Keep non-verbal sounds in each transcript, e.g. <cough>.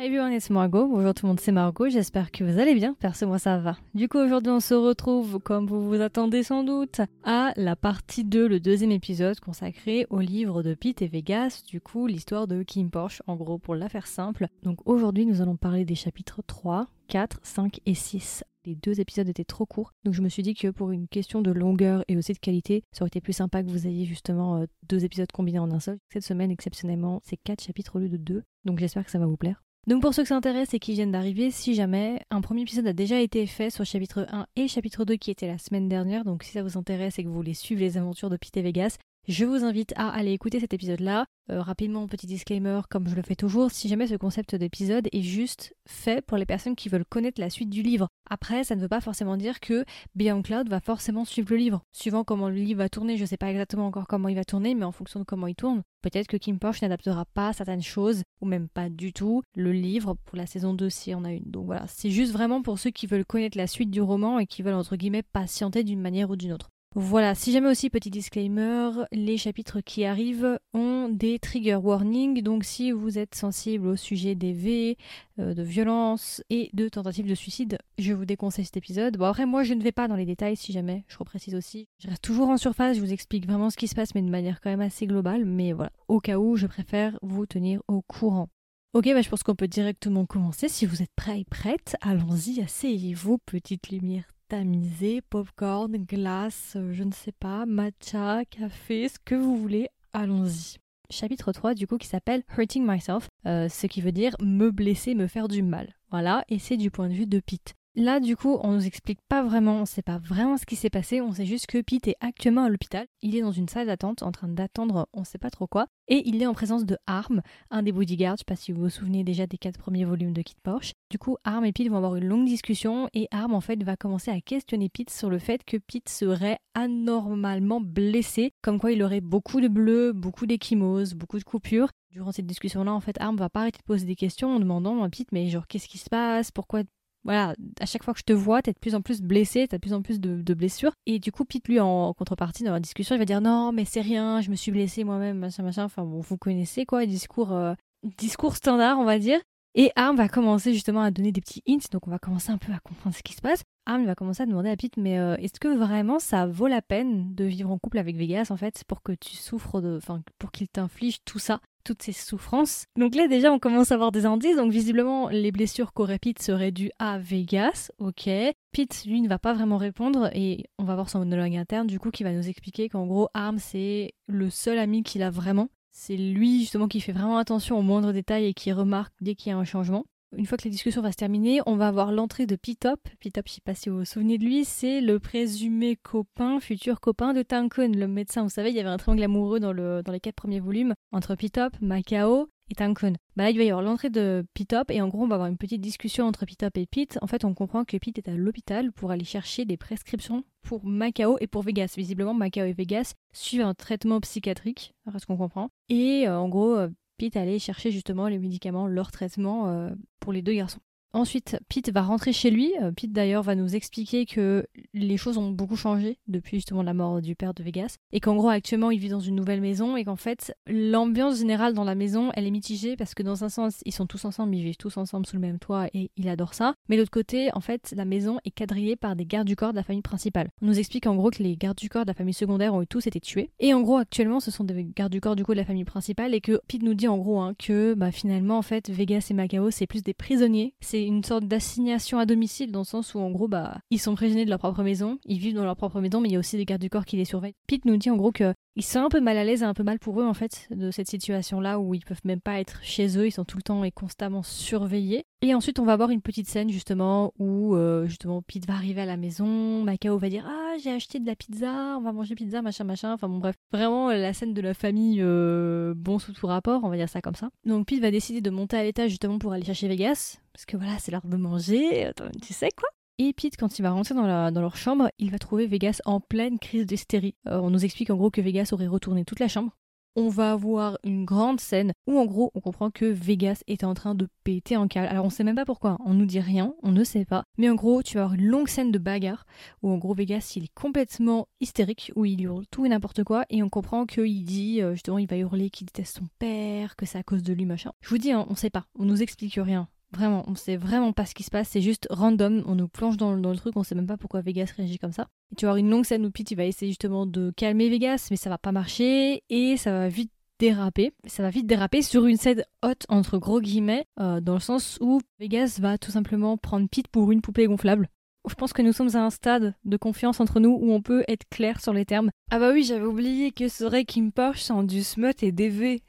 Hi everyone, it's Margot. Bonjour tout le monde, c'est Margot. J'espère que vous allez bien. Perso, moi ça va. Du coup, aujourd'hui, on se retrouve, comme vous vous attendez sans doute, à la partie 2, le deuxième épisode consacré au livre de Pete et Vegas. Du coup, l'histoire de Kim Porsche, en gros, pour la faire simple. Donc aujourd'hui, nous allons parler des chapitres 3, 4, 5 et 6. Les deux épisodes étaient trop courts, donc je me suis dit que pour une question de longueur et aussi de qualité, ça aurait été plus sympa que vous ayez justement euh, deux épisodes combinés en un seul. Cette semaine, exceptionnellement, c'est quatre chapitres au lieu de deux, donc j'espère que ça va vous plaire. Donc pour ceux qui s'intéressent et qui viennent d'arriver, si jamais un premier épisode a déjà été fait sur chapitre 1 et chapitre 2 qui était la semaine dernière, donc si ça vous intéresse et que vous voulez suivre les aventures de Pete Vegas, je vous invite à aller écouter cet épisode-là. Euh, rapidement, petit disclaimer, comme je le fais toujours, si jamais ce concept d'épisode est juste fait pour les personnes qui veulent connaître la suite du livre. Après, ça ne veut pas forcément dire que Beyond Cloud va forcément suivre le livre. Suivant comment le livre va tourner, je ne sais pas exactement encore comment il va tourner, mais en fonction de comment il tourne, peut-être que Kim Porsche n'adaptera pas certaines choses, ou même pas du tout, le livre pour la saison 2 si on a une. Donc voilà, c'est juste vraiment pour ceux qui veulent connaître la suite du roman et qui veulent entre guillemets patienter d'une manière ou d'une autre. Voilà, si jamais aussi petit disclaimer, les chapitres qui arrivent ont des trigger warnings, donc si vous êtes sensible au sujet des V, euh, de violence et de tentatives de suicide, je vous déconseille cet épisode. Bon après moi je ne vais pas dans les détails si jamais, je reprécise aussi. Je reste toujours en surface, je vous explique vraiment ce qui se passe mais de manière quand même assez globale, mais voilà, au cas où je préfère vous tenir au courant. Ok, bah je pense qu'on peut directement commencer. Si vous êtes prêts et prêtes, allons-y, asseyez-vous, petite lumière tamisé, popcorn, glace, euh, je ne sais pas, matcha, café, ce que vous voulez, allons-y. Chapitre 3 du coup qui s'appelle Hurting Myself, euh, ce qui veut dire me blesser, me faire du mal. Voilà, et c'est du point de vue de Pete. Là, du coup, on nous explique pas vraiment, on sait pas vraiment ce qui s'est passé, on sait juste que Pete est actuellement à l'hôpital. Il est dans une salle d'attente en train d'attendre on sait pas trop quoi. Et il est en présence de Arm, un des bodyguards, je sais pas si vous vous souvenez déjà des quatre premiers volumes de Kid Porsche. Du coup, Arm et Pete vont avoir une longue discussion et Arm en fait va commencer à questionner Pete sur le fait que Pete serait anormalement blessé, comme quoi il aurait beaucoup de bleus, beaucoup d'échymoses, beaucoup de coupures. Durant cette discussion-là, en fait, Arm va pas arrêter de poser des questions en demandant à Pete, mais genre, qu'est-ce qui se passe? Pourquoi voilà, à chaque fois que je te vois, t'es de plus en plus blessé, t'as de plus en plus de, blessures. Et du coup, Pete, lui, en contrepartie, dans la discussion, il va dire non, mais c'est rien, je me suis blessé moi-même, machin, machin. Enfin, bon, vous connaissez quoi, discours, euh, discours standard, on va dire. Et Arm va commencer justement à donner des petits hints, donc on va commencer un peu à comprendre ce qui se passe. Arm va commencer à demander à Pete, mais euh, est-ce que vraiment ça vaut la peine de vivre en couple avec Vegas en fait, pour que tu souffres de, enfin, pour qu'il t'inflige tout ça toutes ces souffrances? Donc là déjà on commence à avoir des indices, donc visiblement les blessures qu'aurait Pete seraient dues à Vegas, ok. Pete lui ne va pas vraiment répondre et on va voir son monologue interne du coup qui va nous expliquer qu'en gros Arm c'est le seul ami qu'il a vraiment. C'est lui justement qui fait vraiment attention aux moindres détails et qui remarque dès qu'il y a un changement. Une fois que la discussion va se terminer, on va avoir l'entrée de Pitop. Pitop, je sais pas si vous vous souvenez de lui, c'est le présumé copain, futur copain de Tankun, le médecin. Vous savez, il y avait un triangle amoureux dans, le, dans les quatre premiers volumes entre Pitop, Macao et Tankun. Bah là, il va y avoir l'entrée de Pitop et en gros, on va avoir une petite discussion entre Pitop et Pete. En fait, on comprend que Pete est à l'hôpital pour aller chercher des prescriptions pour Macao et pour Vegas. Visiblement, Macao et Vegas suivent un traitement psychiatrique, ce qu'on comprend. Et euh, en gros, euh, Pete allait chercher justement les médicaments, leur traitement euh, pour les deux garçons. Ensuite, Pete va rentrer chez lui. Euh, Pete d'ailleurs va nous expliquer que les choses ont beaucoup changé depuis justement la mort du père de Vegas et qu'en gros actuellement il vit dans une nouvelle maison et qu'en fait l'ambiance générale dans la maison elle est mitigée parce que dans un sens ils sont tous ensemble, ils vivent tous ensemble sous le même toit et il adore ça. Mais de l'autre côté en fait la maison est quadrillée par des gardes du corps de la famille principale. On nous explique en gros que les gardes du corps de la famille secondaire ont tous été tués et en gros actuellement ce sont des gardes du corps du coup de la famille principale et que Pete nous dit en gros hein, que bah, finalement en fait Vegas et Macao c'est plus des prisonniers une sorte d'assignation à domicile dans le sens où en gros bah ils sont prisonniers de leur propre maison, ils vivent dans leur propre maison mais il y a aussi des gardes du corps qui les surveillent. Pete nous dit en gros que ils sont un peu mal à l'aise et un peu mal pour eux en fait de cette situation là où ils peuvent même pas être chez eux, ils sont tout le temps et constamment surveillés. Et ensuite on va avoir une petite scène justement où euh, justement Pete va arriver à la maison, Macao va dire ah j'ai acheté de la pizza, on va manger pizza machin machin, enfin bon bref vraiment la scène de la famille euh, bon sous tout rapport on va dire ça comme ça. Donc Pete va décider de monter à l'étage justement pour aller chercher Vegas parce que voilà c'est l'heure de manger, tu sais quoi et Pete, quand il va rentrer dans, leur chambre, il va trouver Vegas en pleine crise d'hystérie. Euh, on nous explique en gros que Vegas aurait retourné toute la chambre. on va avoir une grande scène où en gros on comprend que Vegas est en train de péter en câble. Alors on sait même pas pourquoi, on nous dit rien, on ne sait pas. Mais en gros tu vas avoir une longue scène de bagarre où en gros Vegas il est complètement hystérique, où il hurle tout et n'importe quoi et on comprend qu'il dit euh, justement il va hurler qu'il déteste son père, que c'est à cause de lui machin. Je vous dis hein, on sait pas, on nous explique rien. Vraiment, on sait vraiment pas ce qui se passe, c'est juste random, on nous plonge dans, le truc, on sait même pas pourquoi Vegas réagit comme ça. Et tu vas avoir une longue scène où Pete va essayer justement de calmer Vegas, mais ça va pas marcher, et ça va vite déraper. Ça va vite déraper sur une scène haute entre gros guillemets, euh, dans le sens où Vegas va tout simplement prendre Pete pour une poupée gonflable. Je pense que nous sommes à un stade de confiance entre nous où on peut être clair sur les termes. Ah bah oui, j'avais oublié que serait Kim Porsche sans du smut et des V.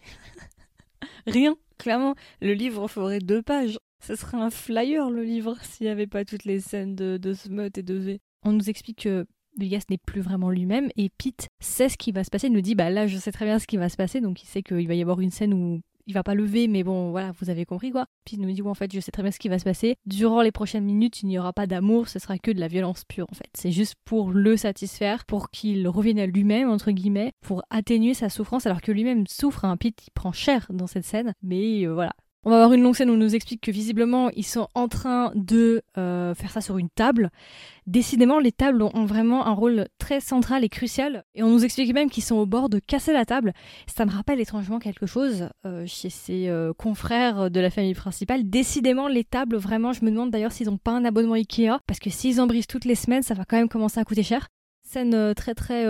<laughs> Rien, clairement. Le livre ferait deux pages. Ce serait un flyer le livre <laughs> s'il n'y avait pas toutes les scènes de, de smut et de V. On nous explique que Vegas n'est plus vraiment lui-même et Pete sait ce qui va se passer. Il nous dit bah là je sais très bien ce qui va se passer donc il sait qu'il va y avoir une scène où il va pas lever mais bon voilà vous avez compris quoi. Il nous dit en fait je sais très bien ce qui va se passer. Durant les prochaines minutes il n'y aura pas d'amour, ce sera que de la violence pure en fait. C'est juste pour le satisfaire, pour qu'il revienne à lui-même entre guillemets, pour atténuer sa souffrance alors que lui-même souffre. un hein. Pete il prend cher dans cette scène mais euh, voilà on va avoir une longue scène où on nous explique que visiblement ils sont en train de euh, faire ça sur une table. Décidément, les tables ont vraiment un rôle très central et crucial. Et on nous explique même qu'ils sont au bord de casser la table. Ça me rappelle étrangement quelque chose euh, chez ses euh, confrères de la famille principale. Décidément, les tables, vraiment, je me demande d'ailleurs s'ils n'ont pas un abonnement Ikea. Parce que s'ils en brisent toutes les semaines, ça va quand même commencer à coûter cher. Scène très très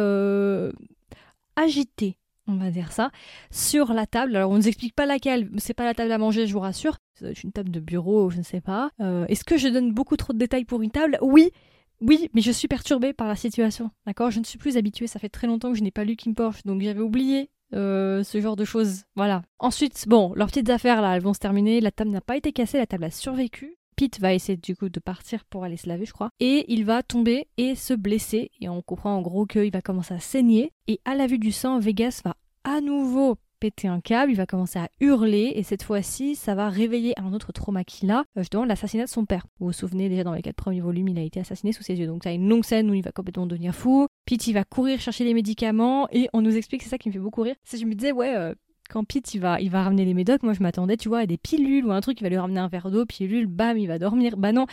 agitée on va dire ça, sur la table. Alors on ne nous explique pas laquelle, c'est pas la table à manger, je vous rassure. C'est une table de bureau, je ne sais pas. Euh, est-ce que je donne beaucoup trop de détails pour une table? Oui, oui, mais je suis perturbée par la situation. D'accord? Je ne suis plus habituée, ça fait très longtemps que je n'ai pas lu Kim Porsche, donc j'avais oublié euh, ce genre de choses. Voilà. Ensuite, bon, leurs petites affaires là, elles vont se terminer. La table n'a pas été cassée, la table a survécu. Pete va essayer du coup de partir pour aller se laver, je crois. Et il va tomber et se blesser. Et on comprend en gros qu'il va commencer à saigner. Et à la vue du sang, Vegas va à nouveau péter un câble, il va commencer à hurler et cette fois-ci, ça va réveiller un autre trauma qu'il a, euh, justement l'assassinat de son père. Vous vous souvenez déjà dans les quatre premiers volumes, il a été assassiné sous ses yeux. Donc ça a une longue scène où il va complètement devenir fou. Pete il va courir chercher les médicaments et on nous explique, c'est ça qui me fait beaucoup rire. C'est je me disais ouais, euh, quand Pete va, il va ramener les médocs, moi je m'attendais, tu vois, à des pilules ou un truc, il va lui ramener un verre d'eau, pilule, bam, il va dormir. Bah non,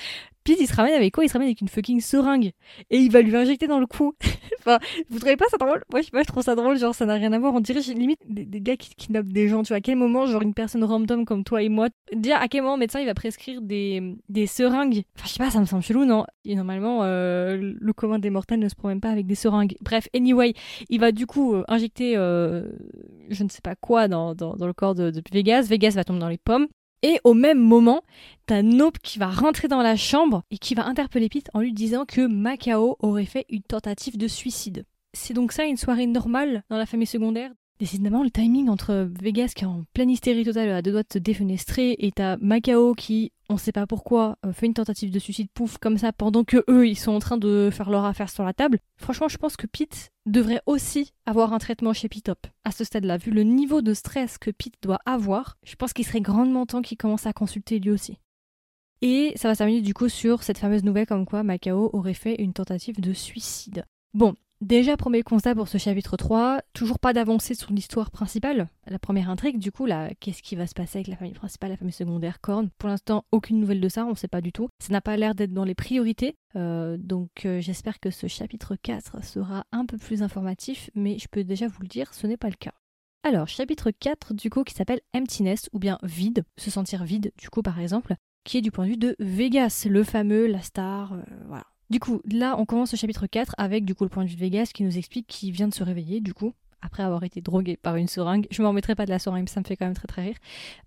Pete il se ramène avec quoi? Il se ramène avec une fucking seringue et il va lui injecter dans le cou. <laughs> enfin, vous trouvez pas ça drôle? Moi je pas, je trouve ça drôle, genre ça n'a rien à voir. On dirait limite des, gars qui kidnappent des gens, tu vois. À quel moment, genre une personne random comme toi et moi, dire à quel moment le médecin il va prescrire des, des seringues? Enfin, je sais pas, ça me semble chelou, non? Et normalement, euh, le commun des mortels ne se promène pas avec des seringues. Bref, anyway, il va du coup euh, injecter euh, je ne sais pas quoi dans, le corps de, Vegas. Vegas va tomber dans les pommes. Et au même moment, t'as Nope qui va rentrer dans la chambre et qui va interpeller Pete en lui disant que Macao aurait fait une tentative de suicide. C'est donc ça une soirée normale dans la famille secondaire? Décidément, le timing entre Vegas qui est en pleine hystérie totale à deux doigts de se défenestrer et t'as Macao qui, on sait pas pourquoi, euh, fait une tentative de suicide pouf comme ça pendant que eux ils sont en train de faire leur affaire sur la table. Franchement, je pense que Pete devrait aussi avoir un traitement chez Pitop. À ce stade-là, vu le niveau de stress que Pete doit avoir, je pense qu'il serait grandement temps qu'il commence à consulter lui aussi. Et ça va terminer du coup sur cette fameuse nouvelle comme quoi Macao aurait fait une tentative de suicide. Bon, Déjà, premier constat pour ce chapitre 3, toujours pas d'avancée sur l'histoire principale, la première intrigue, du coup, là, qu'est-ce qui va se passer avec la famille principale, la famille secondaire, Korn? Pour l'instant, aucune nouvelle de ça, on sait pas du tout. Ça n'a pas l'air d'être dans les priorités, euh, donc euh, j'espère que ce chapitre 4 sera un peu plus informatif, mais je peux déjà vous le dire, ce n'est pas le cas. Alors, chapitre 4, du coup, qui s'appelle Emptiness, ou bien vide, se sentir vide, du coup, par exemple, qui est du point de vue de Vegas, le fameux, la star, euh, voilà du coup, là, on commence le chapitre 4 avec du coup le point de vue de Vegas qui nous explique qu'il vient de se réveiller, du coup, après avoir été drogué par une seringue. Je m'en remettrai pas de la seringue, ça me fait quand même très très rire.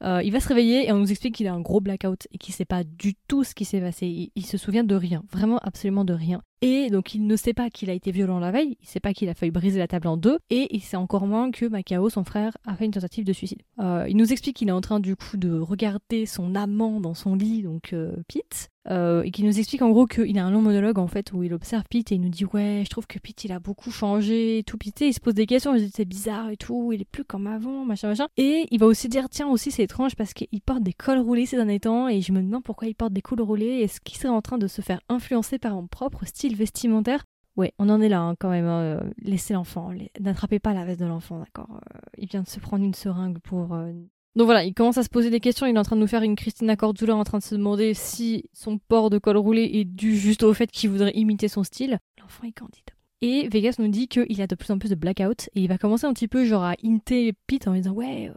Euh, il va se réveiller et on nous explique qu'il a un gros blackout et qu'il sait pas du tout ce qui s'est passé. Il, il, se souvient de rien, vraiment absolument de rien. Et donc il ne sait pas qu'il a été violent la veille, il sait pas qu'il a failli briser la table en deux, et il sait encore moins que Macao, son frère, a fait une tentative de suicide. Euh, il nous explique qu'il est en train du coup de regarder son amant dans son lit, donc euh, Pete, euh, et qu'il nous explique en gros qu'il a un long monologue en fait où il observe Pete et il nous dit ouais je trouve que Pete il a beaucoup changé tout Pete il se pose des questions il dit c'est bizarre et tout il est plus comme avant machin machin et il va aussi dire tiens aussi c'est étrange parce qu'il porte des cols roulés ces derniers temps et je me demande pourquoi il porte des cols roulés est-ce qu'il serait en train de se faire influencer par un propre style vestimentaire Ouais, on en est là hein, quand même. Hein. Laissez l'enfant. N'attrapez pas la veste de l'enfant, d'accord Il vient de se prendre une seringue pour donc voilà, il commence à se poser des questions. Il est en train de nous faire une Christina Cordula en train de se demander si son port de col roulé est dû juste au fait qu'il voudrait imiter son style. L'enfant est candide. Et Vegas nous dit qu'il a de plus en plus de blackout et il va commencer un petit peu genre à inter Pete en lui disant ouais,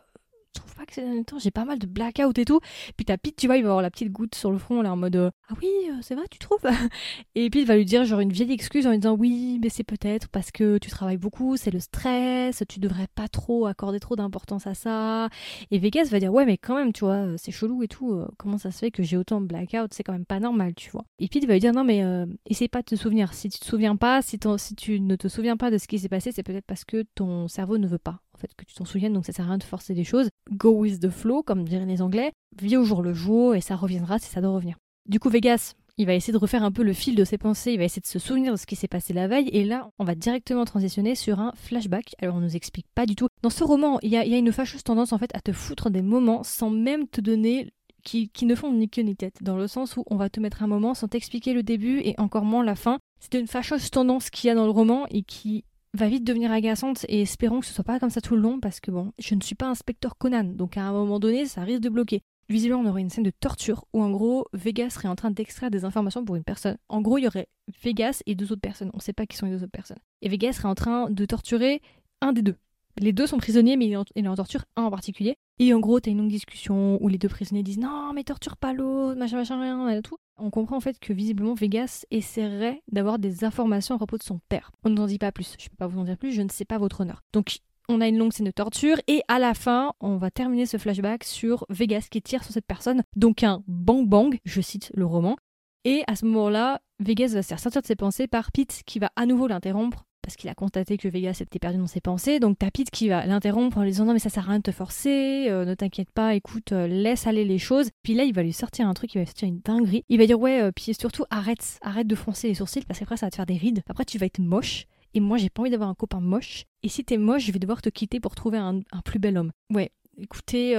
que ces derniers temps, j'ai pas mal de blackout et tout. Puis t'as Pete, tu vois, il va avoir la petite goutte sur le front, là, en mode euh, Ah oui, euh, c'est vrai, tu trouves <laughs> Et Pete va lui dire, genre, une vieille excuse en lui disant Oui, mais c'est peut-être parce que tu travailles beaucoup, c'est le stress, tu devrais pas trop accorder trop d'importance à ça. Et Vegas va dire Ouais, mais quand même, tu vois, euh, c'est chelou et tout, comment ça se fait que j'ai autant de blackout C'est quand même pas normal, tu vois. Et Pete va lui dire Non, mais essaye pas de te souvenir. Si tu te souviens pas, si tu ne te souviens pas de ce qui s'est passé, c'est peut-être parce que ton cerveau ne veut pas fait que tu t'en souviennes, donc ça sert à rien de forcer des choses. Go with the flow, comme diraient les Anglais. Vis au jour le jour et ça reviendra si ça doit revenir. Du coup, Vegas, il va essayer de refaire un peu le fil de ses pensées, il va essayer de se souvenir de ce qui s'est passé la veille, et là, on va directement transitionner sur un flashback. Alors, on nous explique pas du tout. Dans ce roman, il y a, une fâcheuse tendance en fait à te foutre des moments sans même te donner qui, qui, ne font ni queue ni tête, dans le sens où on va te mettre un moment sans t'expliquer le début et encore moins la fin. C'est une fâcheuse tendance qu'il y a dans le roman et qui va vite devenir agaçante et espérons que ce soit pas comme ça tout le long parce que bon, je ne suis pas inspecteur Conan, donc à un moment donné, ça risque de bloquer. Visiblement, on aurait une scène de torture où en gros, Vegas serait en train d'extraire des informations pour une personne. En gros, il y aurait Vegas et deux autres personnes. On ne sait pas qui sont les deux autres personnes. Et Vegas serait en train de torturer un des deux. Les deux sont prisonniers, mais il en torture un en particulier. Et en gros, t'as une longue discussion où les deux prisonniers disent non, mais torture pas l'autre, machin, machin, rien, et tout. On comprend en fait que visiblement Vegas essaierait d'avoir des informations à propos de son père. On ne en dit pas plus. Je peux pas vous en dire plus, je ne sais pas votre honneur. Donc on a une longue scène de torture et à la fin, on va terminer ce flashback sur Vegas qui tire sur cette personne. Donc un bang bang, je cite le roman. Et à ce moment-là, Vegas va se faire sortir de ses pensées par Pete qui va à nouveau l'interrompre parce qu'il a constaté que Vegas était perdu dans ses pensées. Donc t'as Pete qui va l'interrompre en lui disant non mais ça sert à rien de te forcer, euh, ne t'inquiète pas, écoute, euh, laisse aller les choses. Puis là il va lui sortir un truc, il va lui sortir une dinguerie. Il va dire ouais, euh, puis surtout arrête, arrête de froncer les sourcils parce qu'après ça va te faire des rides. Après tu vas être moche. Et moi j'ai pas envie d'avoir un copain moche. Et si t'es moche, je vais devoir te quitter pour trouver un, plus bel homme. Ouais, écoutez,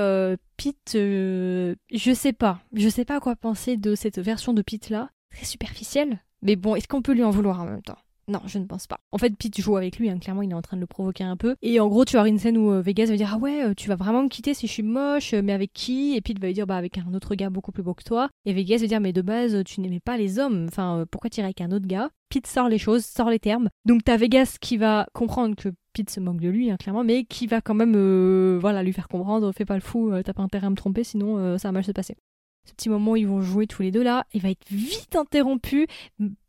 Pete, je sais pas. Je sais pas quoi penser de cette version de Pete là. Très superficielle. Mais bon, est-ce qu'on peut lui en vouloir en même temps? Non, je ne pense pas. En fait, Pete joue avec lui, hein, clairement, il est en train de le provoquer un peu. Et en gros, tu as une scène où euh, Vegas va dire Ah ouais, euh, tu vas vraiment me quitter si je suis moche, euh, mais avec qui? Et Pete va lui dire Bah, avec un autre gars beaucoup plus beau que toi. Et Vegas va dire Mais de base, tu n'aimais pas les hommes, enfin, pourquoi tu irais avec un autre gars? Pete sort les choses, sort les termes. Donc, t'as Vegas qui va comprendre que Pete se moque de lui, hein, clairement, mais qui va quand même voilà, lui faire comprendre Fais pas le fou, t'as pas intérêt à me tromper, sinon ça va mal se passer ce petit moment où ils vont jouer tous les deux là, il va être vite interrompu.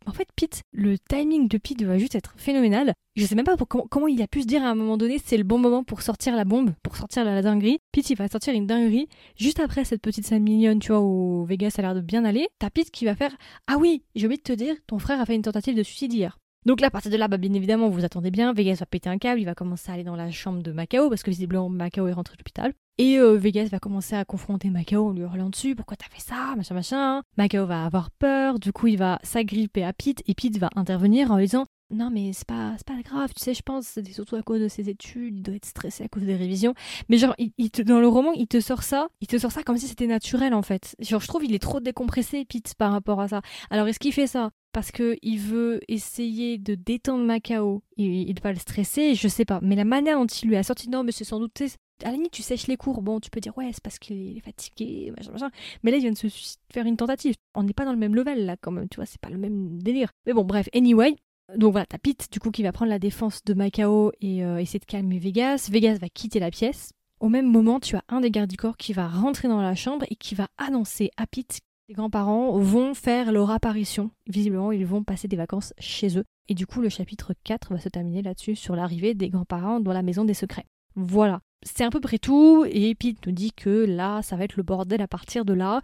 En fait, Pete, le timing de Pete va juste être phénoménal. Je sais même pas comment, il a pu se dire à un moment donné c'est le bon moment pour sortir la bombe, pour sortir la, dinguerie. Pete, il va sortir une dinguerie. Juste après cette petite scène mignonne, tu vois, où Vegas a l'air de bien aller, t'as Pete qui va faire Ah oui, j'ai oublié de te dire, ton frère a fait une tentative de suicide hier. Donc là, à partir de là, bah, bien évidemment, vous attendez bien. Vegas va péter un câble, il va commencer à aller dans la chambre de Macao, parce que visiblement Macao est rentré de l'hôpital. Et euh, Vegas va commencer à confronter Macao en lui hurlant dessus, pourquoi t'as fait ça, machin machin. Macao va avoir peur, du coup il va s'agripper à Pete et Pete va intervenir en lui disant non mais c'est pas pas grave, tu sais, je pense c'est surtout à cause de ses études, il doit être stressé à cause des révisions. Mais genre il, dans le roman, il te sort ça, il te sort ça comme si c'était naturel en fait. Genre je trouve il est trop décompressé Pete par rapport à ça. Alors est-ce qu'il fait ça parce qu'il veut essayer de détendre Macao? Et, de pas le stresser, je sais pas. Mais la manière dont il lui a sorti, non, mais c'est sans doute, à tu sèches les cours. Bon, tu peux dire, ouais, c'est parce qu'il est fatigué, machin, machin. Mais là, il vient de se faire une tentative. On n'est pas dans le même level, là, quand même, tu vois, c'est pas le même délire. Mais bon, bref, anyway. Donc voilà, t'as Pete, du coup, qui va prendre la défense de Macao et euh, essayer de calmer Vegas. Vegas va quitter la pièce. Au même moment, tu as un des gardes du corps qui va rentrer dans la chambre et qui va annoncer à Pete les grands-parents vont faire leur apparition. Visiblement, ils vont passer des vacances chez eux. Et du coup, le chapitre 4 va se terminer là-dessus, sur l'arrivée des grands-parents dans la maison des secrets. Voilà. C'est à peu près tout. Et Pete nous dit que là, ça va être le bordel à partir de là.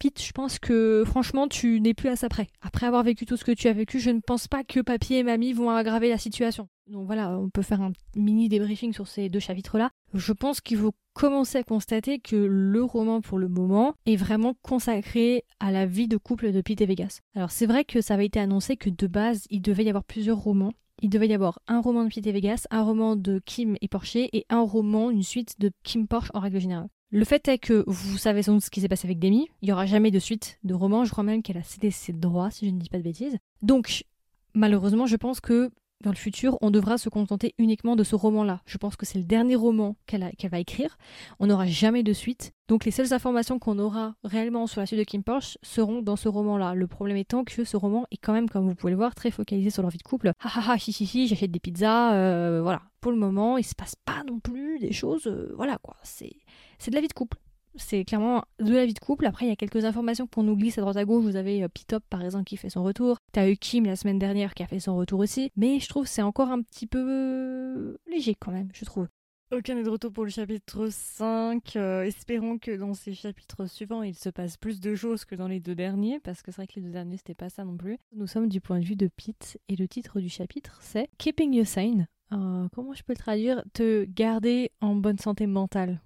Pete, je pense que franchement, tu n'es plus à ça près. Après avoir vécu tout ce que tu as vécu, je ne pense pas que papy et mamie vont aggraver la situation. Donc voilà, on peut faire un mini débriefing sur ces deux chapitres-là. Je pense qu'il faut commencer à constater que le roman, pour le moment, est vraiment consacré à la vie de couple de Pete et Vegas. Alors c'est vrai que ça avait été annoncé que de base, il devait y avoir plusieurs romans. Il devait y avoir un roman de Pete et Vegas, un roman de Kim et Porcher et un roman, une suite de Kim Porsche en règle générale. Le fait est que vous savez sans doute ce qui s'est passé avec Demi. Il n'y aura jamais de suite de roman. Je crois même qu'elle a cédé ses droits, si je ne dis pas de bêtises. Donc, malheureusement, je pense que dans le futur, on devra se contenter uniquement de ce roman-là. Je pense que c'est le dernier roman qu'elle va écrire. On n'aura jamais de suite. Donc les seules informations qu'on aura réellement sur la suite de Kim Porsche seront dans ce roman-là. Le problème étant que ce roman est quand même, comme vous pouvez le voir, très focalisé sur leur vie de couple. Ha ha ha, hi hi hi, j'achète des pizzas, euh, voilà. Pour le moment, il se passe pas non plus des choses, euh, voilà quoi. C'est de la vie de couple c'est clairement de la vie de couple. Après, il y a quelques informations qu'on nous glisse à droite à gauche. Vous avez euh, Pitop, par exemple, qui fait son retour. T'as eu Kim la semaine dernière qui a fait son retour aussi. Mais je trouve que c'est encore un petit peu euh, léger quand même, je trouve. Ok, on est de retour pour le chapitre 5. Euh, espérons que dans ces chapitres suivants, il se passe plus de choses que dans les deux derniers, parce que c'est vrai que les deux derniers, c'était pas ça non plus. Nous sommes du point de vue de Pete, et le titre du chapitre, c'est Keeping You Sane. comment je peux le traduire? Te garder en bonne santé mentale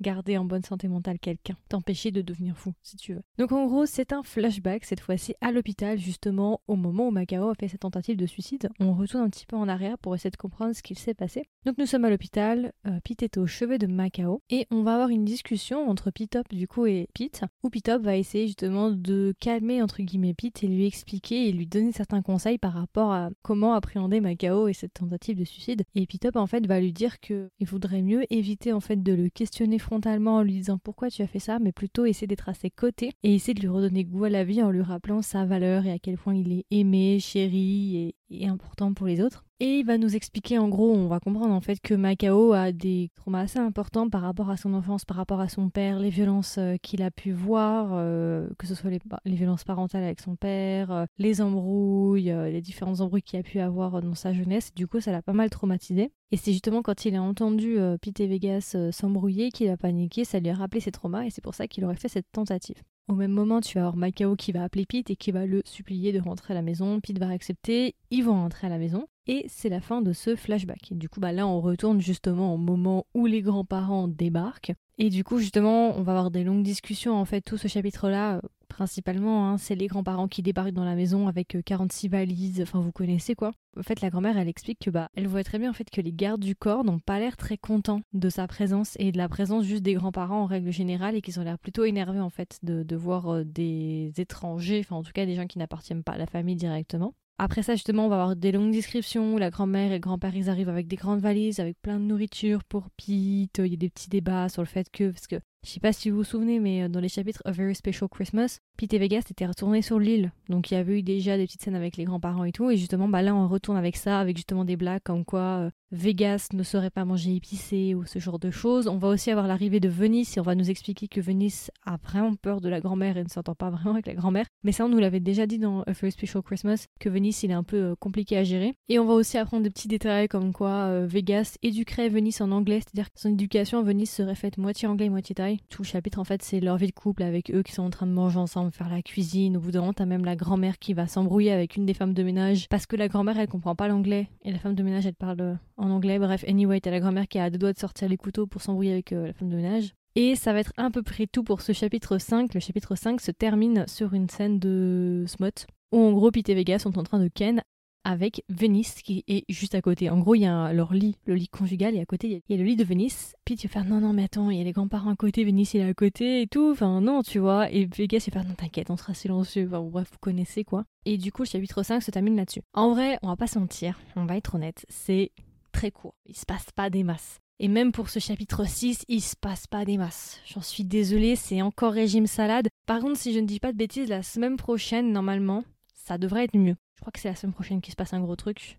garder en bonne santé mentale quelqu'un, t'empêcher de devenir fou, si tu veux. Donc en gros, c'est un flashback, cette fois-ci à l'hôpital, justement au moment où Macao a fait cette tentative de suicide. On retourne un petit peu en arrière pour essayer de comprendre ce qu'il s'est passé. Donc nous sommes à l'hôpital, euh, Pete est au chevet de Macao, et on va avoir une discussion entre Pitop du coup et Pete, où Pitop va essayer justement de calmer entre guillemets Pete et lui expliquer et lui donner certains conseils par rapport à comment appréhender Macao et cette tentative de suicide. Et Pitop en fait va lui dire que il vaudrait mieux éviter en fait de le questionner frontalement en lui disant pourquoi tu as fait ça, mais plutôt essayer d'être à ses côtés et essayer de lui redonner goût à la vie en lui rappelant sa valeur et à quel point il est aimé, chéri et, et important pour les autres. Et il va nous expliquer en gros, on va comprendre en fait que Macao a des traumas assez importants par rapport à son enfance, par rapport à son père, les violences euh, qu'il a pu voir, euh, que ce soit les, les, violences parentales avec son père, euh, les embrouilles, les différentes embrouilles qu'il a pu avoir dans sa jeunesse. Du coup, ça l'a pas mal traumatisé. Et c'est justement quand il a entendu Pete et Vegas s'embrouiller qu'il a paniqué, ça lui a rappelé ses traumas et c'est pour ça qu'il aurait fait cette tentative. Au même moment, tu vas avoir Macao qui va appeler Pete et qui va le supplier de rentrer à la maison. Pete va accepter, ils vont rentrer à la maison. Et c'est la fin de ce flashback. Et du coup, bah là, on retourne justement au moment où les grands-parents débarquent. Et du coup, justement, on va avoir des longues discussions. En fait, tout ce chapitre-là, principalement, hein, c'est les grands-parents qui débarquent dans la maison avec 46 euh, valises, enfin vous connaissez quoi. En fait, la grand-mère, elle explique que bah, elle voit très bien en fait que les gardes du corps n'ont pas l'air très contents de sa présence et de la présence juste des grands-parents en règle générale et qu'ils ont l'air plutôt énervés en fait de, de voir euh, des étrangers, enfin en tout cas des gens qui n'appartiennent pas à la famille directement. Après ça, justement, on va avoir des longues descriptions où la grand-mère et grand-père, ils arrivent avec des grandes valises, avec plein de nourriture pour Pete. Il y a des petits débats sur le fait que, parce que je sais pas si vous vous souvenez, mais euh, dans les chapitres A Very Special Christmas, Pete et Vegas étaient retournés sur l'île. Donc il y avait eu déjà des petites scènes avec les grands-parents et tout. Et justement, bah là, on retourne avec ça, avec justement des blagues comme quoi euh, Vegas ne saurait pas manger épicé ou ce genre de choses. On va aussi avoir l'arrivée de Venice et on va nous expliquer que Venice a vraiment peur de la grand-mère et ne s'entend pas <laughs> vraiment avec la grand-mère. Mais ça, on nous l'avait déjà dit dans A Very Special Christmas, que Venice, il est un peu euh, compliqué à gérer. Et on va aussi apprendre des petits détails comme quoi Vegas éduquerait Venice en anglais, c'est-à-dire que son éducation à Venice serait faite moitié anglais, moitié thaï. Tout le chapitre en fait, c'est leur vie de couple avec eux qui sont en train de manger ensemble, faire la cuisine. Au bout d'un moment, t'as même la grand-mère qui va s'embrouiller avec une des femmes de ménage parce que la grand-mère, elle comprend pas l'anglais et la femme de ménage, elle parle euh, en anglais. Bref, anyway, t'as la grand-mère qui a deux doigts de sortir les couteaux pour s'embrouiller avec euh, la femme de ménage. Et ça va être à peu près tout pour ce chapitre 5. Le chapitre 5 se termine sur une scène de Smut où en gros Pete et Vega sont en train de ken avec Venice qui est juste à côté. En gros, il y a leur lit, le lit conjugal, et à côté, il y a le lit de Venice. Pete va faire non, non, mais attends, il y a les grands-parents à côté, Venice il est à côté et tout. Enfin, non, tu vois. Et Vegas il faire non, t'inquiète, on sera silencieux. Enfin, bref, vous connaissez quoi. Et du coup, le chapitre 5 se termine là-dessus. En vrai, on va pas sentir, on va être honnête, c'est très court. Il se passe pas des masses. Et même pour ce chapitre 6, il se passe pas des masses. J'en suis désolée, c'est encore régime salade. Par contre, si je ne dis pas de bêtises, la semaine prochaine, normalement, ça devrait être mieux. Je crois que c'est la semaine prochaine qu'il se passe un gros truc.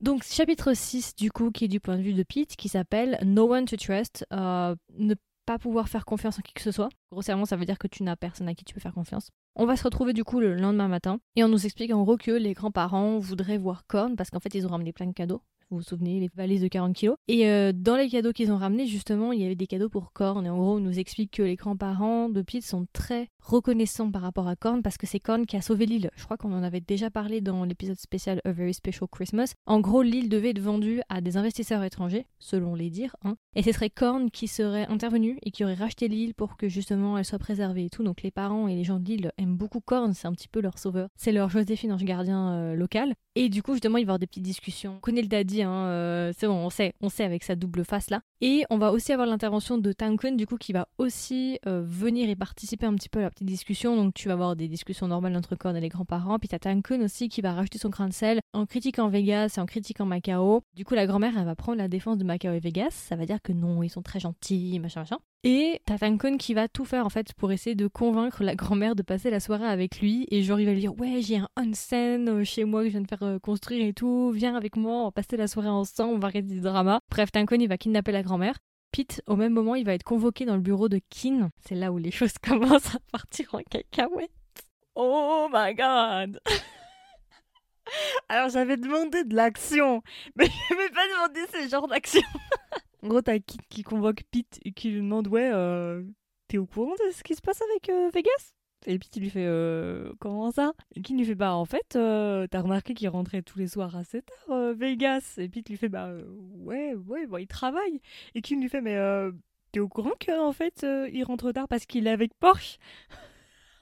Donc chapitre 6 du coup qui est du point de vue de Pete qui s'appelle No One to Trust, euh, ne pas pouvoir faire confiance en qui que ce soit. Grossièrement ça veut dire que tu n'as personne à qui tu peux faire confiance. On va se retrouver du coup le lendemain matin et on nous explique en gros que les grands-parents voudraient voir Korn parce qu'en fait ils ont ramené plein de cadeaux vous vous souvenez, les valises de 40 kilos. Et euh, dans les cadeaux qu'ils ont ramenés, justement, il y avait des cadeaux pour Korn. Et en gros, on nous explique que les grands-parents de Pete sont très reconnaissants par rapport à Korn parce que c'est Korn qui a sauvé l'île. Je crois qu'on en avait déjà parlé dans l'épisode spécial A Very Special Christmas. En gros, l'île devait être vendue à des investisseurs étrangers, selon les dires. Hein. Et ce serait Korn qui serait intervenu et qui aurait racheté l'île pour que justement elle soit préservée et tout. Donc les parents et les gens de l'île aiment beaucoup Korn, c'est un petit peu leur sauveur. C'est leur Joséphine Ange Gardien euh, local. Et du coup, justement, il va y avoir des petites discussions. On connaît le daddy, hein, euh, c'est bon, on sait, on sait avec sa double face là. Et on va aussi avoir l'intervention de Tankun, du coup, qui va aussi euh, venir et participer un petit peu à la petite discussion. Donc, tu vas avoir des discussions normales entre Korn et les grands-parents. Puis t'as Tankun aussi qui va rajouter son grain de sel en critiquant Vegas et en critiquant Macao. Du coup, la grand-mère, elle va prendre la défense de Macao et Vegas. Ça va dire que non, ils sont très gentils, machin, machin. Et t'as qui va tout faire en fait pour essayer de convaincre la grand-mère de passer la soirée avec lui. Et genre, il va lui dire Ouais, j'ai un onsen euh, chez moi que je viens de faire euh, construire et tout. Viens avec moi, on va passer la soirée ensemble, on va arrêter des dramas. Bref, Tankun, il va kidnapper la grand-mère. Pete, au même moment, il va être convoqué dans le bureau de Kin. C'est là où les <laughs> choses commencent à partir en cacahuète. Oh my god <laughs> Alors j'avais demandé de l'action, mais <laughs> je n'avais pas demandé ce genre d'action. En gros, t'as Kit qui convoque Pete et qui lui demande Ouais, euh, t'es au courant de ce qui se passe avec euh, Vegas? Et Pete lui fait euh, Comment ça? Et Kit lui fait Bah, en fait, t'as remarqué qu'il rentrait tous les soirs à 7 heures, Vegas? Et Pete lui fait Bah, ouais, ouais, bon, il travaille. Et Kit lui fait Mais t'es au courant qu'en fait, il rentre tard parce qu'il est avec Porsche?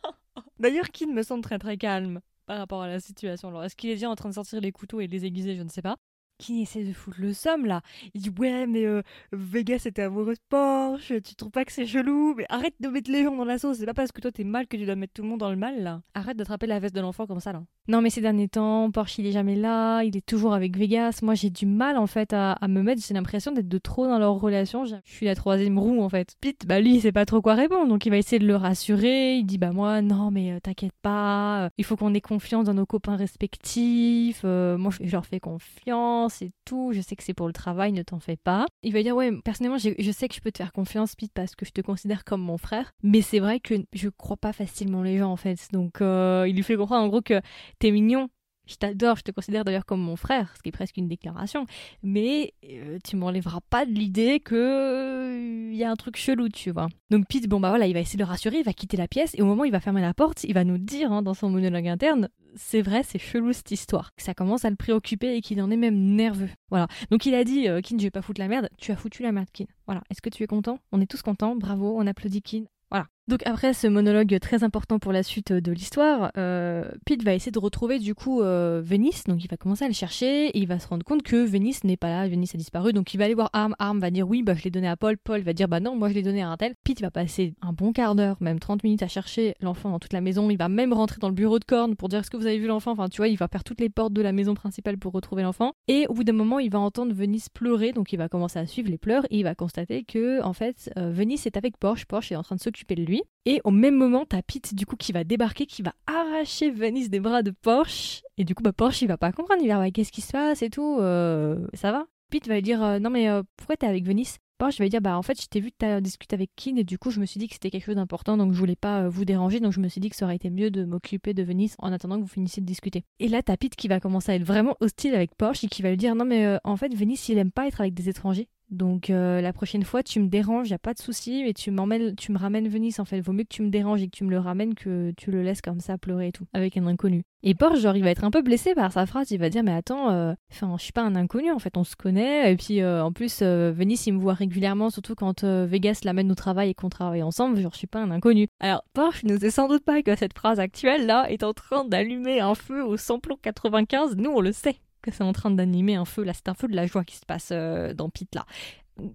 <laughs> D'ailleurs, Kit me semble très très calme par rapport à la situation. Alors, est-ce qu'il est déjà en train de sortir les couteaux et les aiguiser? Je ne sais pas qui essaie de foutre le somme là. Il dit ouais mais euh, Vegas était amoureuse de Porsche, tu trouves pas que c'est chelou? Mais arrête de mettre les gens dans la sauce, c'est pas parce que toi t'es mal que tu dois mettre tout le monde dans le mal là. Arrête d'attraper la veste de l'enfant comme ça là. Non mais ces derniers temps, Porsche il est jamais là, il est toujours avec Vegas. Moi j'ai du mal en fait à, me mettre, j'ai l'impression d'être de trop dans leur relation. Je suis la troisième roue en fait. Pete, bah lui il sait pas trop quoi répondre, donc il va essayer de le rassurer. Il dit bah moi non mais euh, t'inquiète pas, euh, il faut qu'on ait confiance dans nos copains respectifs. moi je leur fais confiance c'est tout, je sais que c'est pour le travail, ne t'en fais pas. Il va dire, ouais, personnellement, je sais que je peux te faire confiance, Pete, parce que je te considère comme mon frère, mais c'est vrai que je crois pas facilement les gens, en fait. Donc, euh, il lui fait comprendre, en gros, que t'es mignon, je t'adore, je te considère d'ailleurs comme mon frère, ce qui est presque une déclaration, mais euh, tu m'enlèveras pas de l'idée que il y a un truc chelou, tu vois. Donc Pete, bon bah voilà, il va essayer de le rassurer, il va quitter la pièce, et au moment où il va fermer la porte, il va nous dire hein, dans son monologue interne, c'est vrai, c'est chelou cette histoire. Ça commence à le préoccuper et qu'il en est même nerveux. Voilà. Donc il a dit, euh, Kin, je vais pas foutre la merde. Tu as foutu la merde, Kin. Voilà. Est-ce que tu es content? On est tous contents. Bravo. On applaudit Kin. Voilà. Donc après ce monologue très important pour la suite de l'histoire, euh, Pete va essayer de retrouver du coup euh, Venice, donc il va commencer à le chercher. Et il va se rendre compte que Venice n'est pas là, Venice a disparu, donc il va aller voir Arm, Arm va dire oui bah je l'ai donné à Paul, Paul va dire bah non moi je l'ai donné à un tel. Pete va passer un bon quart d'heure, même 30 minutes à chercher l'enfant dans toute la maison, il va même rentrer dans le bureau de Corne pour dire est-ce que vous avez vu l'enfant, enfin tu vois il va faire toutes les portes de la maison principale pour retrouver l'enfant. Et au bout d'un moment il va entendre Venice pleurer, donc il va commencer à suivre les pleurs et il va constater que en fait euh, Venice est avec Porsche, Porsche est en train de s'occuper de lui et au même moment, t'as Pete du coup qui va débarquer, qui va arracher Venice des bras de Porsche. Et du coup, bah, Porsche il va pas comprendre, il va dire qu'est-ce qui se passe et tout, euh, ça va Pete va lui dire euh, non mais euh, pourquoi t'es avec Venice? Porsche va lui dire bah en fait je t'ai vu que discuté avec Kin et du coup je me suis dit que c'était quelque chose d'important donc je voulais pas vous déranger donc je me suis dit que ça aurait été mieux de m'occuper de Venice en attendant que vous finissiez de discuter. Et là t'as Pete qui va commencer à être vraiment hostile avec Porsche et qui va lui dire non mais en fait Venice il aime pas être avec des étrangers donc euh, la prochaine fois, tu me déranges, y a pas de souci, mais tu m'emmènes, tu me ramènes Venise en fait. Vaut mieux que tu me déranges et que tu me le ramènes que tu le laisses comme ça pleurer et tout avec un inconnu. Et Porsche, genre, il va être un peu blessé par sa phrase. Il va dire mais attends, euh, enfin, je suis pas un inconnu en fait, on se connaît. Et puis euh, en plus, Venise, il me voit régulièrement, surtout quand Vegas l'amène au travail et qu'on travaille ensemble. Genre, je suis pas un inconnu. Alors Porsche ne sait sans doute pas que cette phrase actuelle là est en train d'allumer un feu au samplon 95. Nous, on le sait que c'est en train d'animer un feu. Là, c'est un feu de la joie qui se passe euh, dans Pete, là.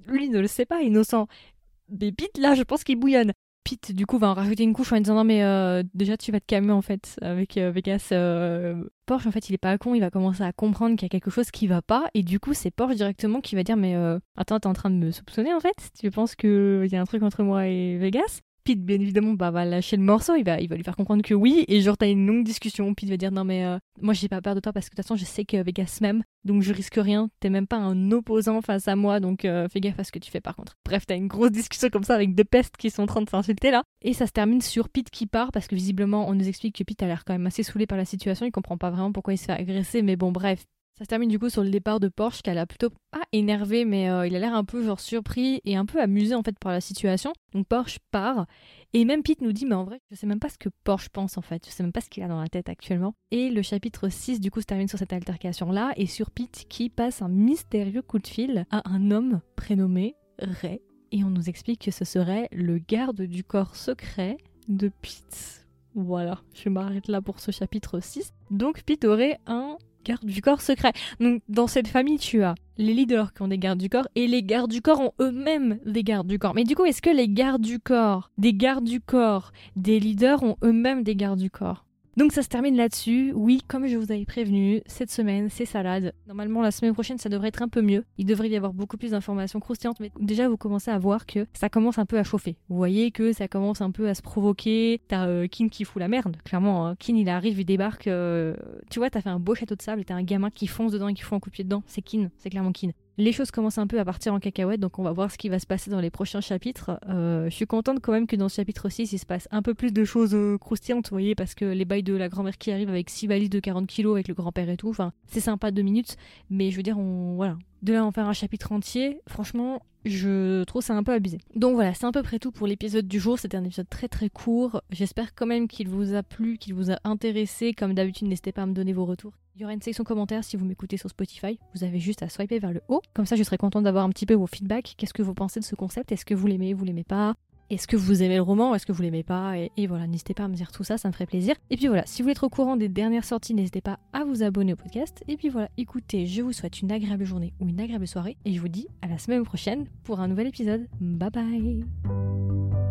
Lui ne le sait pas, innocent. Mais Pete, là, je pense qu'il bouillonne. Pete, du coup, va en rajouter une couche en disant non, mais euh, déjà, tu vas te calmer, en fait, avec euh, Vegas. Porsche, en fait, il est pas con, il va commencer à comprendre qu'il y a quelque chose qui va pas. Et du coup, c'est Porsche directement qui va dire mais attends, t'es en train de me soupçonner, en fait Tu penses qu'il y a un truc entre moi et Vegas? Pete, bien évidemment, bah, va lâcher le morceau, il va, lui faire comprendre que oui, et genre, t'as une longue discussion. Pete va dire non, mais euh, moi, j'ai pas peur de toi parce que de toute façon, je sais que Vegas m'aime, donc je risque rien. T'es même pas un opposant face à moi, donc euh, fais gaffe à ce que tu fais par contre. Bref, t'as une grosse discussion comme ça avec deux pestes qui sont en train de s'insulter là. Et ça se termine sur Pete qui part parce que visiblement, on nous explique que Pete a l'air quand même assez saoulé par la situation, il comprend pas vraiment pourquoi il se fait agresser, mais bon, bref, ça se termine du coup sur le départ de Porsche, qu'elle a plutôt pas énervé, mais euh, il a l'air un peu genre surpris et un peu amusé en fait par la situation. Donc Porsche part et même Pete nous dit mais en vrai je sais même pas ce que Porsche pense en fait, je sais même pas ce qu'il a dans la tête actuellement. Et le chapitre 6 du coup se termine sur cette altercation là et sur Pete qui passe un mystérieux coup de fil à un homme prénommé Ray et on nous explique que ce serait le garde du corps secret de Pete. Voilà, je m'arrête là pour ce chapitre 6. Donc Pete aurait un gardes du corps secrets. Donc dans cette famille, tu as les leaders qui ont des gardes du corps et les gardes du corps ont eux-mêmes des gardes du corps. Mais du coup, est-ce que les gardes du corps, des gardes du corps, des leaders ont eux-mêmes des gardes du corps? Donc ça se termine là-dessus. Oui, comme je vous avais prévenu, cette semaine, c'est salade. Normalement, la semaine prochaine, ça devrait être un peu mieux. Il devrait y avoir beaucoup plus d'informations croustillantes, mais déjà, vous commencez à voir que ça commence un peu à chauffer. Vous voyez que ça commence un peu à se provoquer. T'as euh, Kin qui fout la merde, clairement. Hein. Kin, il arrive, il débarque. Euh, tu vois, t'as fait un beau château de sable et t'as un gamin qui fonce dedans et qui fout un coup de pied dedans. C'est Kin, c'est clairement Kin les choses commencent un peu à partir en cacahuète, donc on va voir ce qui va se passer dans les prochains chapitres. Euh, je suis contente quand même que dans ce chapitre 6, il se passe un peu plus de choses euh, croustillantes, vous voyez, parce que les bails de la grand-mère qui arrive avec 6 valises de 40 kilos avec le grand-père et tout, enfin, c'est sympa deux minutes, mais je veux dire, on, voilà. De là en faire un chapitre entier, franchement, je trouve ça un peu abusé. Donc voilà, c'est à peu près tout pour l'épisode du jour. C'était un épisode très très court. J'espère quand même qu'il vous a plu, qu'il vous a intéressé. Comme d'habitude, n'hésitez pas à me donner vos retours. Il y aura une section commentaires si vous m'écoutez sur Spotify. Vous avez juste à swiper vers le haut. Comme ça, je serai contente d'avoir un petit peu vos feedbacks. Qu'est-ce que vous pensez de ce concept? Est-ce que vous l'aimez, vous l'aimez pas? Est-ce que vous aimez le roman Est-ce que vous l'aimez pas et, voilà, n'hésitez pas à me dire tout ça, ça me ferait plaisir. Et puis voilà, si vous voulez être au courant des dernières sorties, n'hésitez pas à vous abonner au podcast. Et puis voilà, écoutez, je vous souhaite une agréable journée ou une agréable soirée et je vous dis à la semaine prochaine pour un nouvel épisode. Bye bye